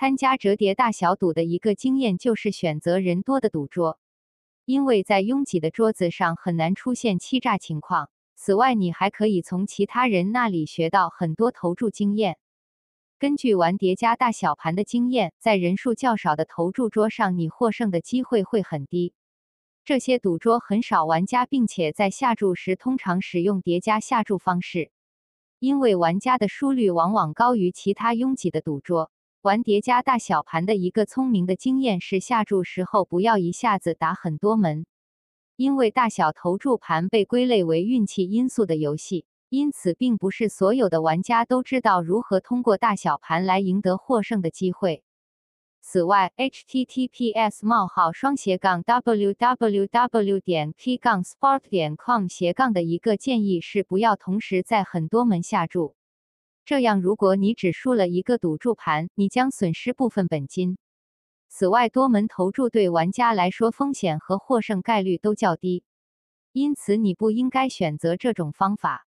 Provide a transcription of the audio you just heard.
参加折叠大小赌的一个经验就是选择人多的赌桌，因为在拥挤的桌子上很难出现欺诈情况。此外，你还可以从其他人那里学到很多投注经验。根据玩叠加大小盘的经验，在人数较少的投注桌上，你获胜的机会会很低。这些赌桌很少玩家，并且在下注时通常使用叠加下注方式，因为玩家的输率往往高于其他拥挤的赌桌。玩叠加大小盘的一个聪明的经验是，下注时候不要一下子打很多门。因为大小投注盘被归类为运气因素的游戏，因此并不是所有的玩家都知道如何通过大小盘来赢得获胜的机会。此外，https: 冒号双斜杠 www 点 p 杠 sport 点 com 斜杠的一个建议是不要同时在很多门下注，这样如果你只输了一个赌注盘，你将损失部分本金。此外，多门投注对玩家来说风险和获胜概率都较低，因此你不应该选择这种方法。